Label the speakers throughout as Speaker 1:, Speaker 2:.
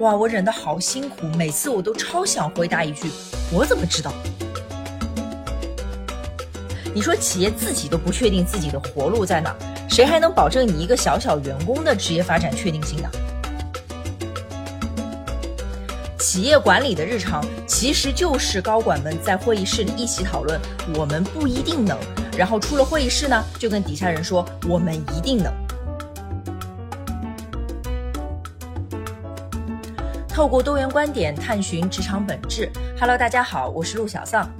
Speaker 1: 哇，我忍得好辛苦，每次我都超想回答一句：我怎么知道？你说企业自己都不确定自己的活路在哪，谁还能保证你一个小小员工的职业发展确定性呢？企业管理的日常其实就是高管们在会议室里一起讨论，我们不一定能，然后出了会议室呢，就跟底下人说我们一定能。透过多元观点探寻职场本质。Hello，大家好，我是陆小丧。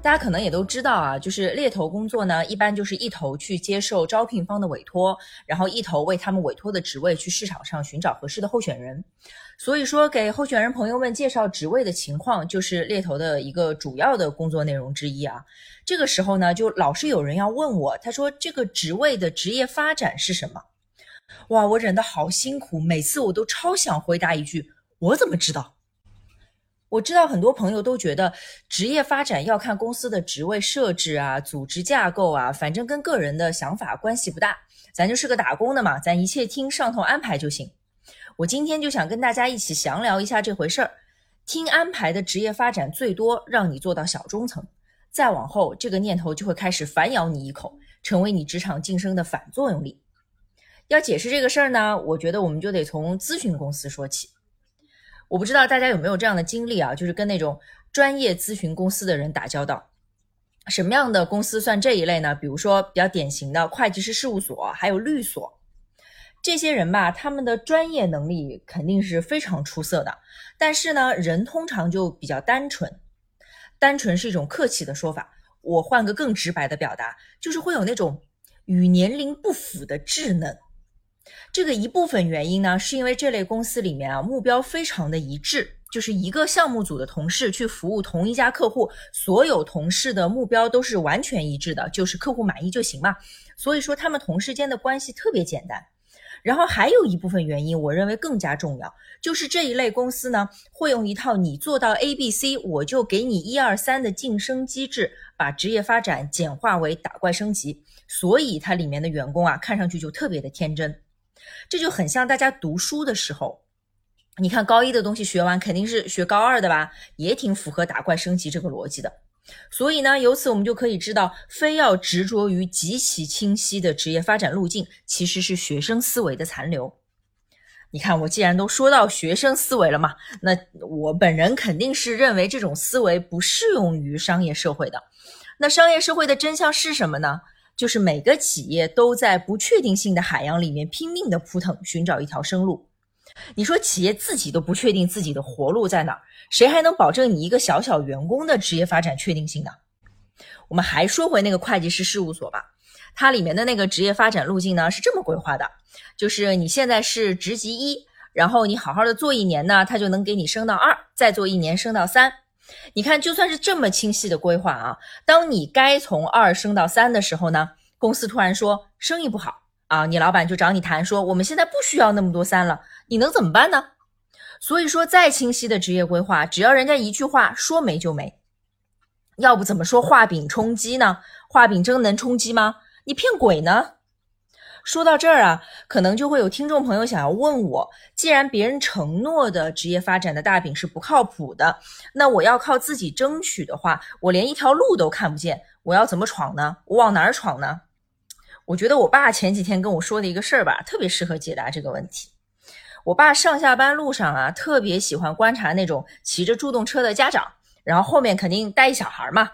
Speaker 1: 大家可能也都知道啊，就是猎头工作呢，一般就是一头去接受招聘方的委托，然后一头为他们委托的职位去市场上寻找合适的候选人。所以说，给候选人朋友们介绍职位的情况，就是猎头的一个主要的工作内容之一啊。这个时候呢，就老是有人要问我，他说这个职位的职业发展是什么？哇，我忍得好辛苦，每次我都超想回答一句。我怎么知道？我知道很多朋友都觉得职业发展要看公司的职位设置啊、组织架构啊，反正跟个人的想法关系不大。咱就是个打工的嘛，咱一切听上头安排就行。我今天就想跟大家一起详聊一下这回事儿。听安排的职业发展最多让你做到小中层，再往后这个念头就会开始反咬你一口，成为你职场晋升的反作用力。要解释这个事儿呢，我觉得我们就得从咨询公司说起。我不知道大家有没有这样的经历啊，就是跟那种专业咨询公司的人打交道。什么样的公司算这一类呢？比如说比较典型的会计师事务所，还有律所，这些人吧，他们的专业能力肯定是非常出色的，但是呢，人通常就比较单纯。单纯是一种客气的说法，我换个更直白的表达，就是会有那种与年龄不符的稚嫩。这个一部分原因呢，是因为这类公司里面啊，目标非常的一致，就是一个项目组的同事去服务同一家客户，所有同事的目标都是完全一致的，就是客户满意就行嘛。所以说他们同事间的关系特别简单。然后还有一部分原因，我认为更加重要，就是这一类公司呢，会用一套你做到 A、B、C，我就给你一二三的晋升机制，把职业发展简化为打怪升级，所以它里面的员工啊，看上去就特别的天真。这就很像大家读书的时候，你看高一的东西学完，肯定是学高二的吧，也挺符合打怪升级这个逻辑的。所以呢，由此我们就可以知道，非要执着于极其清晰的职业发展路径，其实是学生思维的残留。你看，我既然都说到学生思维了嘛，那我本人肯定是认为这种思维不适用于商业社会的。那商业社会的真相是什么呢？就是每个企业都在不确定性的海洋里面拼命的扑腾，寻找一条生路。你说企业自己都不确定自己的活路在哪儿，谁还能保证你一个小小员工的职业发展确定性呢？我们还说回那个会计师事务所吧，它里面的那个职业发展路径呢是这么规划的：就是你现在是职级一，然后你好好的做一年呢，它就能给你升到二，再做一年升到三。你看，就算是这么清晰的规划啊，当你该从二升到三的时候呢，公司突然说生意不好啊，你老板就找你谈说，我们现在不需要那么多三了，你能怎么办呢？所以说，再清晰的职业规划，只要人家一句话说没就没，要不怎么说画饼充饥呢？画饼真能充饥吗？你骗鬼呢？说到这儿啊，可能就会有听众朋友想要问我：既然别人承诺的职业发展的大饼是不靠谱的，那我要靠自己争取的话，我连一条路都看不见，我要怎么闯呢？我往哪儿闯呢？我觉得我爸前几天跟我说的一个事儿吧，特别适合解答这个问题。我爸上下班路上啊，特别喜欢观察那种骑着助动车的家长，然后后面肯定带一小孩嘛。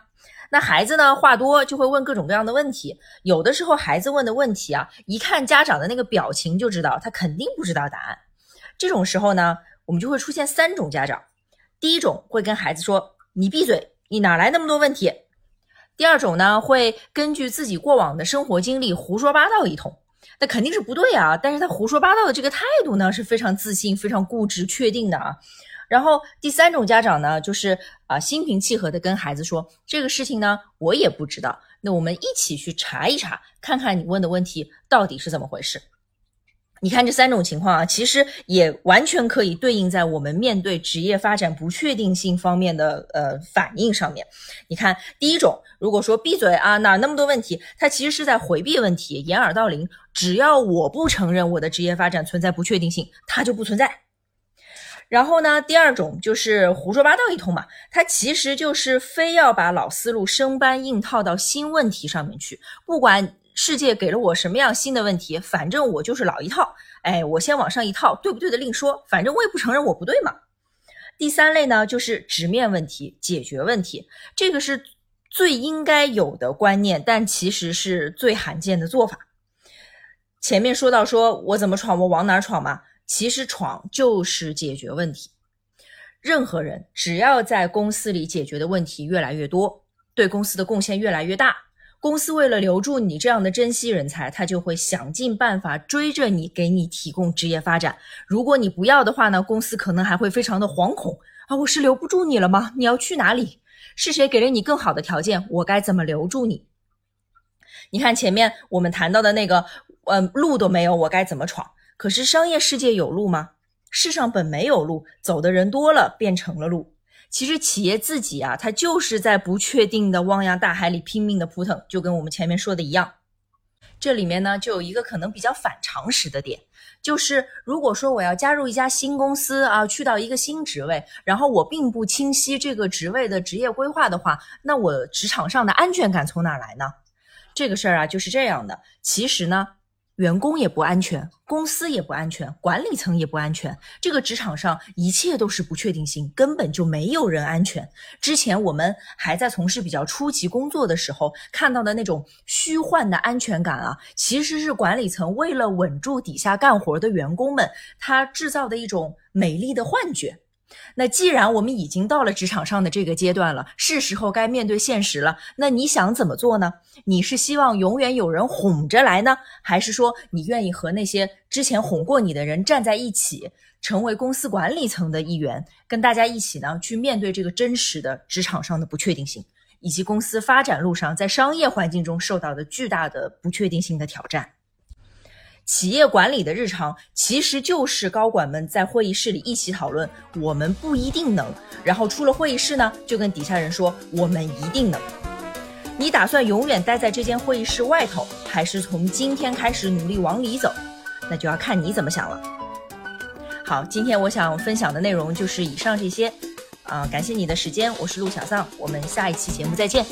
Speaker 1: 那孩子呢？话多就会问各种各样的问题。有的时候孩子问的问题啊，一看家长的那个表情就知道他肯定不知道答案。这种时候呢，我们就会出现三种家长。第一种会跟孩子说：“你闭嘴，你哪来那么多问题？”第二种呢，会根据自己过往的生活经历胡说八道一通。那肯定是不对啊，但是他胡说八道的这个态度呢，是非常自信、非常固执、确定的啊。然后第三种家长呢，就是啊心平气和的跟孩子说这个事情呢，我也不知道。那我们一起去查一查，看看你问的问题到底是怎么回事。你看这三种情况啊，其实也完全可以对应在我们面对职业发展不确定性方面的呃反应上面。你看第一种，如果说闭嘴啊，哪那么多问题，他其实是在回避问题，掩耳盗铃。只要我不承认我的职业发展存在不确定性，它就不存在。然后呢，第二种就是胡说八道一通嘛，他其实就是非要把老思路生搬硬套到新问题上面去，不管世界给了我什么样新的问题，反正我就是老一套，哎，我先往上一套，对不对的另说，反正我也不承认我不对嘛。第三类呢，就是直面问题，解决问题，这个是最应该有的观念，但其实是最罕见的做法。前面说到说我怎么闯，我往哪闯嘛。其实闯就是解决问题。任何人只要在公司里解决的问题越来越多，对公司的贡献越来越大，公司为了留住你这样的珍惜人才，他就会想尽办法追着你，给你提供职业发展。如果你不要的话呢，公司可能还会非常的惶恐啊！我是留不住你了吗？你要去哪里？是谁给了你更好的条件？我该怎么留住你？你看前面我们谈到的那个，嗯，路都没有，我该怎么闯？可是商业世界有路吗？世上本没有路，走的人多了，变成了路。其实企业自己啊，它就是在不确定的汪洋大海里拼命的扑腾，就跟我们前面说的一样。这里面呢，就有一个可能比较反常识的点，就是如果说我要加入一家新公司啊，去到一个新职位，然后我并不清晰这个职位的职业规划的话，那我职场上的安全感从哪来呢？这个事儿啊，就是这样的。其实呢。员工也不安全，公司也不安全，管理层也不安全。这个职场上一切都是不确定性，根本就没有人安全。之前我们还在从事比较初级工作的时候，看到的那种虚幻的安全感啊，其实是管理层为了稳住底下干活的员工们，他制造的一种美丽的幻觉。那既然我们已经到了职场上的这个阶段了，是时候该面对现实了。那你想怎么做呢？你是希望永远有人哄着来呢，还是说你愿意和那些之前哄过你的人站在一起，成为公司管理层的一员，跟大家一起呢去面对这个真实的职场上的不确定性，以及公司发展路上在商业环境中受到的巨大的不确定性的挑战？企业管理的日常其实就是高管们在会议室里一起讨论，我们不一定能。然后出了会议室呢，就跟底下人说，我们一定能。你打算永远待在这间会议室外头，还是从今天开始努力往里走？那就要看你怎么想了。好，今天我想分享的内容就是以上这些，啊，感谢你的时间，我是陆小丧，我们下一期节目再见。